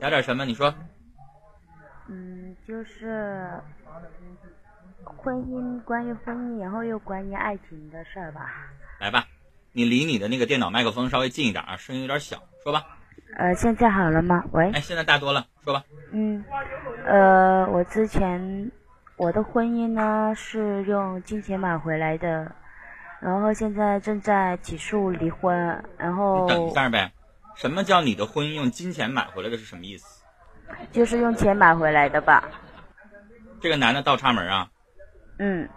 聊点什么？你说。嗯，就是婚姻，关于婚姻，然后又关于爱情的事儿吧。来吧，你离你的那个电脑麦克风稍微近一点啊，声音有点小，说吧。呃，现在好了吗？喂。哎，现在大多了，说吧。嗯，呃，我之前我的婚姻呢是用金钱买回来的，然后现在正在起诉离婚，然后。等一下呗，什么叫你的婚姻用金钱买回来的？是什么意思？就是用钱买回来的吧。这个男的倒插门啊？嗯。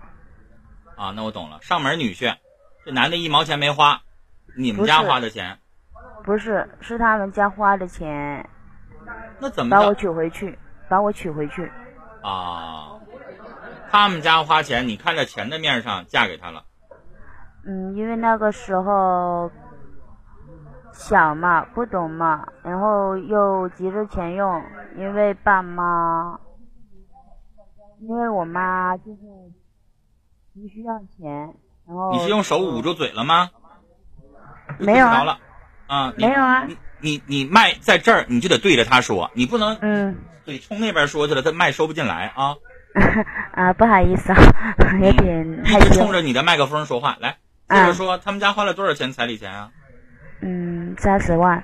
啊，那我懂了，上门女婿，这男的一毛钱没花，你们家花的钱。不是，是他们家花的钱。那怎么把我娶回去？把我娶回去。啊，他们家花钱，你看在钱的面上嫁给他了。嗯，因为那个时候小嘛，不懂嘛，然后又急着钱用，因为爸妈，因为我妈就是急需要钱，然后。你是用手捂住嘴了吗？没有啊。啊，没有啊！你你你麦在这儿，你就得对着他说，你不能嗯，对冲那边说去了，他麦收不进来啊。啊，不好意思啊，有点一直冲着你的麦克风说话，来接着说，他们家花了多少钱彩礼钱啊？嗯，三十万。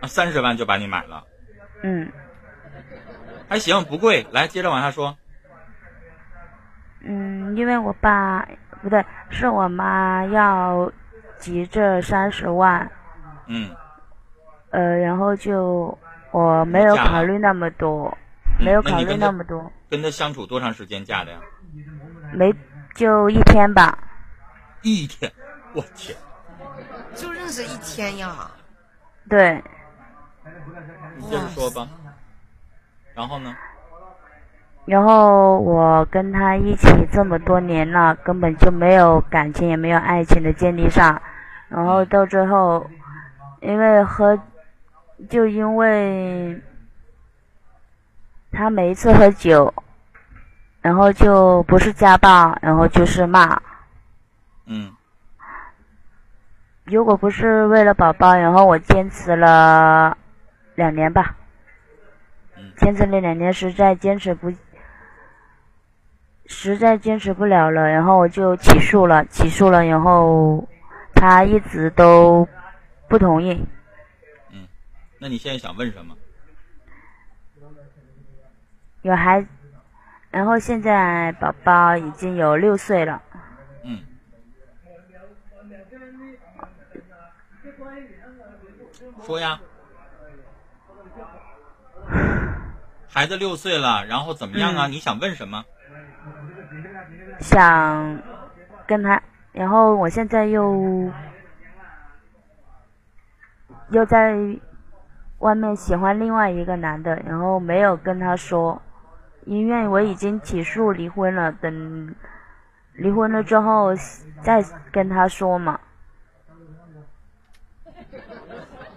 啊，三十万就把你买了？嗯，还行，不贵。来，接着往下说。嗯，因为我爸不对，是我妈要急着三十万。嗯，呃，然后就我没有考虑那么多，没有考虑那么多。跟他相处多长时间嫁的呀？没，就一天吧。一天，我天！就认识一天呀？对。你接着说吧。然后呢？然后我跟他一起这么多年了，根本就没有感情，也没有爱情的建立上，然后到最后。因为喝，就因为他每一次喝酒，然后就不是家暴，然后就是骂。嗯。如果不是为了宝宝，然后我坚持了两年吧。嗯。坚持了两年，实在坚持不，实在坚持不了了，然后我就起诉了，起诉了，然后他一直都。不同意。嗯，那你现在想问什么？有孩，然后现在宝宝已经有六岁了。嗯。说呀。孩子六岁了，然后怎么样啊？你想问什么？想跟他，然后我现在又。又在外面喜欢另外一个男的，然后没有跟他说，因为我已经起诉离婚了，等离婚了之后再跟他说嘛。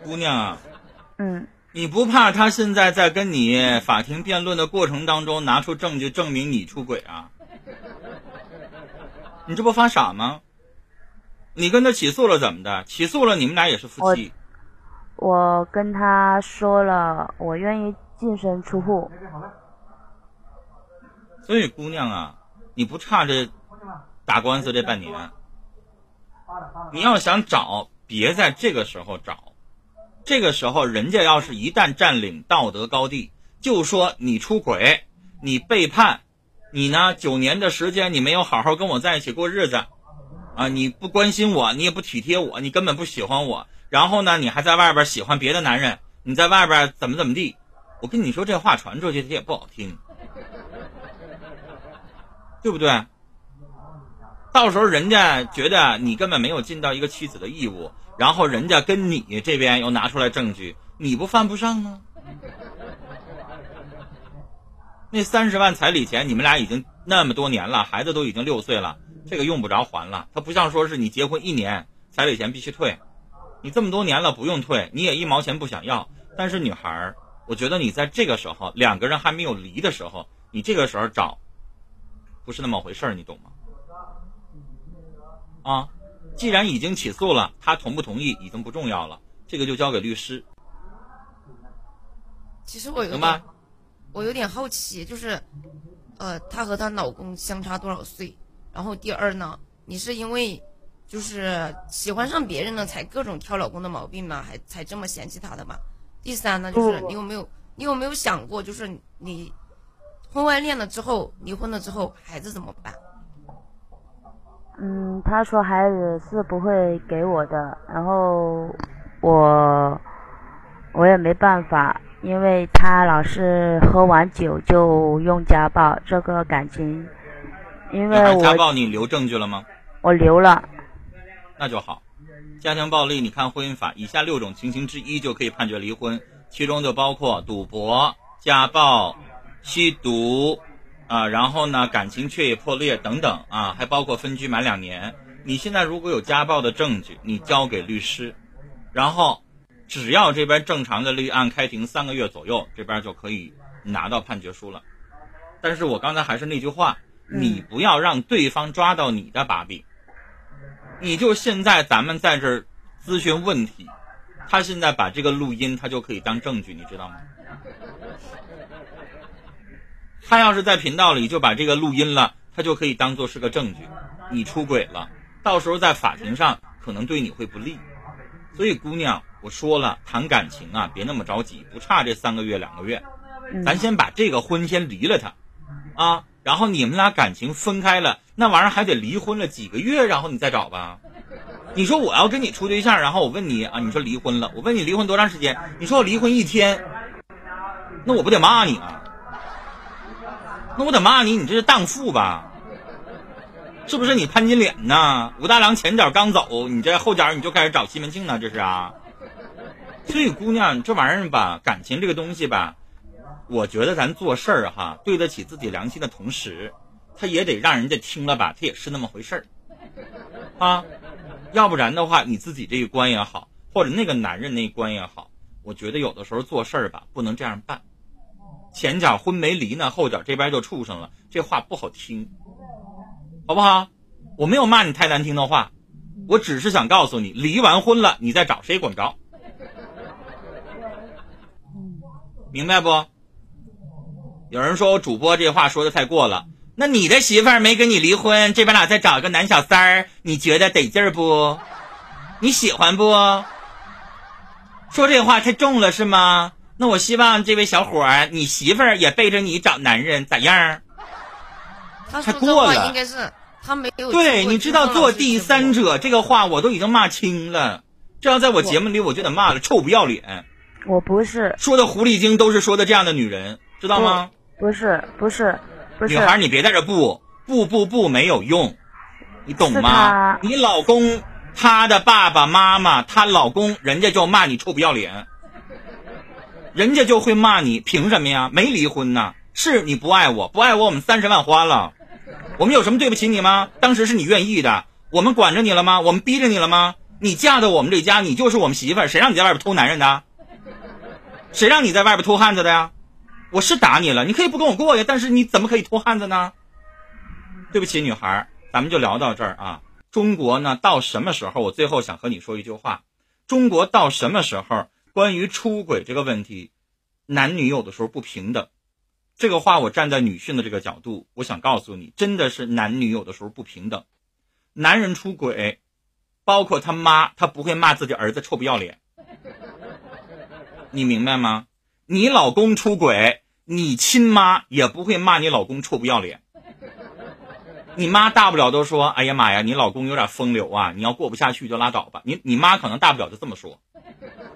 姑娘啊，嗯，你不怕他现在在跟你法庭辩论的过程当中拿出证据证明你出轨啊？你这不发傻吗？你跟他起诉了怎么的？起诉了你们俩也是夫妻。我跟他说了，我愿意净身出户。所以，姑娘啊，你不差这打官司这半年。你要想找，别在这个时候找。这个时候，人家要是一旦占领道德高地，就说你出轨，你背叛，你呢九年的时间你没有好好跟我在一起过日子，啊，你不关心我，你也不体贴我，你根本不喜欢我。然后呢，你还在外边喜欢别的男人，你在外边怎么怎么地？我跟你说这话传出去，它也不好听，对不对？到时候人家觉得你根本没有尽到一个妻子的义务，然后人家跟你这边又拿出来证据，你不犯不上吗？那三十万彩礼钱，你们俩已经那么多年了，孩子都已经六岁了，这个用不着还了。他不像说是你结婚一年，彩礼钱必须退。你这么多年了不用退，你也一毛钱不想要。但是女孩儿，我觉得你在这个时候，两个人还没有离的时候，你这个时候找，不是那么回事儿，你懂吗？啊，既然已经起诉了，他同不同意已经不重要了，这个就交给律师。其实我有行吧点，我有点好奇，就是，呃，她和她老公相差多少岁？然后第二呢，你是因为就是喜欢上别人了，才各种挑老公的毛病吗？还才这么嫌弃他的吗？第三呢，就是你有没有你有没有想过，就是你婚外恋了之后，离婚了之后，孩子怎么办？嗯，他说孩子是不会给我的，然后我我也没办法，因为他老是喝完酒就用家暴，这个感情，因为你还家暴你留证据了吗？我留了，那就好。家庭暴力，你看婚姻法，以下六种情形之一就可以判决离婚，其中就包括赌博、家暴、吸毒，啊，然后呢感情却也破裂等等啊，还包括分居满两年。你现在如果有家暴的证据，你交给律师，然后只要这边正常的立案开庭三个月左右，这边就可以拿到判决书了。但是我刚才还是那句话，你不要让对方抓到你的把柄。你就现在咱们在这儿咨询问题，他现在把这个录音，他就可以当证据，你知道吗？他要是在频道里就把这个录音了，他就可以当做是个证据，你出轨了，到时候在法庭上可能对你会不利。所以姑娘，我说了，谈感情啊，别那么着急，不差这三个月两个月，嗯咱先把这个婚先离了他，啊，然后你们俩感情分开了，那玩意儿还得离婚了几个月，然后你再找吧。你说我要跟你处对象，然后我问你啊，你说离婚了，我问你离婚多长时间？你说我离婚一天，那我不得骂你啊？那我得骂你，你这是荡妇吧？是不是你潘金莲呐？武大郎前脚刚走，你这后脚你就开始找西门庆呢？这是啊？所以姑娘，这玩意儿吧，感情这个东西吧，我觉得咱做事儿哈，对得起自己良心的同时，他也得让人家听了吧，他也是那么回事儿，啊，要不然的话，你自己这一关也好，或者那个男人那一关也好，我觉得有的时候做事儿吧，不能这样办。前脚婚没离呢，后脚这边就处上了，这话不好听，好不好？我没有骂你太难听的话，我只是想告诉你，离完婚了，你再找谁管不着。明白不？有人说我主播这话说的太过了，那你的媳妇儿没跟你离婚，这边俩再找个男小三儿，你觉得得劲儿不？你喜欢不？说这话太重了是吗？那我希望这位小伙儿，你媳妇儿也背着你找男人，咋样？他过了应该是他没有对，你知道做第三者这个话我都已经骂清了，这要在我节目里我就得骂了，臭不要脸，我不是，说的狐狸精都是说的这样的女人，知道吗？不是，不是，不是女，孩，你别在这不不不不没有用，你懂吗？你老公他的爸爸妈妈，她老公人家就骂你臭不要脸，人家就会骂你，凭什么呀？没离婚呢，是你不爱我，不爱我，我们三十万花了，我们有什么对不起你吗？当时是你愿意的，我们管着你了吗？我们逼着你了吗？你嫁到我们这家，你就是我们媳妇儿，谁让你在外边偷男人的？谁让你在外边偷汉子的呀？我是打你了，你可以不跟我过呀，但是你怎么可以偷汉子呢？对不起，女孩，咱们就聊到这儿啊。中国呢，到什么时候？我最后想和你说一句话：中国到什么时候，关于出轨这个问题，男女有的时候不平等。这个话我站在女性的这个角度，我想告诉你，真的是男女有的时候不平等。男人出轨，包括他妈，他不会骂自己儿子臭不要脸，你明白吗？你老公出轨，你亲妈也不会骂你老公臭不要脸。你妈大不了都说：“哎呀妈呀，你老公有点风流啊，你要过不下去就拉倒吧。”你你妈可能大不了就这么说。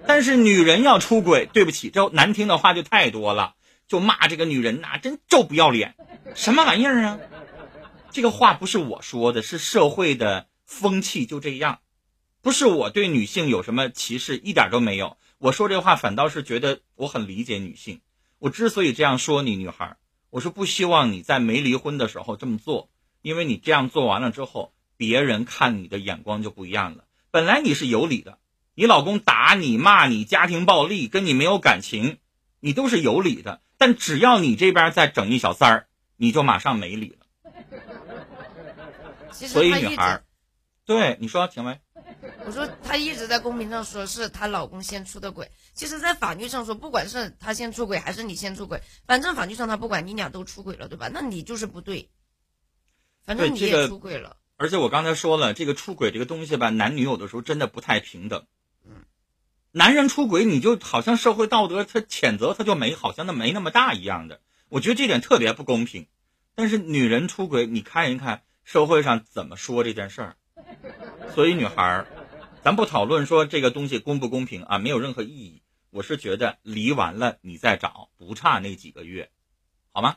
但是女人要出轨，对不起，这难听的话就太多了，就骂这个女人呐、真臭不要脸，什么玩意儿啊？这个话不是我说的，是社会的风气就这样，不是我对女性有什么歧视，一点都没有。我说这话反倒是觉得我很理解女性。我之所以这样说你女孩，我是不希望你在没离婚的时候这么做，因为你这样做完了之后，别人看你的眼光就不一样了。本来你是有理的，你老公打你、骂你、家庭暴力，跟你没有感情，你都是有理的。但只要你这边再整一小三儿，你就马上没理了。所以女孩儿，对你说，请问，我说她一直在公屏上说是她老公先出的轨，其实，在法律上说，不管是她先出轨还是你先出轨，反正法律上他不管你俩都出轨了，对吧？那你就是不对，反正你也出轨了。而且我刚才说了，这个出轨这个东西吧，男女有的时候真的不太平等。男人出轨，你就好像社会道德他谴责他就没，好像那没那么大一样的。我觉得这点特别不公平。但是女人出轨，你看一看社会上怎么说这件事儿。所以女孩儿，咱不讨论说这个东西公不公平啊，没有任何意义。我是觉得离完了你再找，不差那几个月，好吗？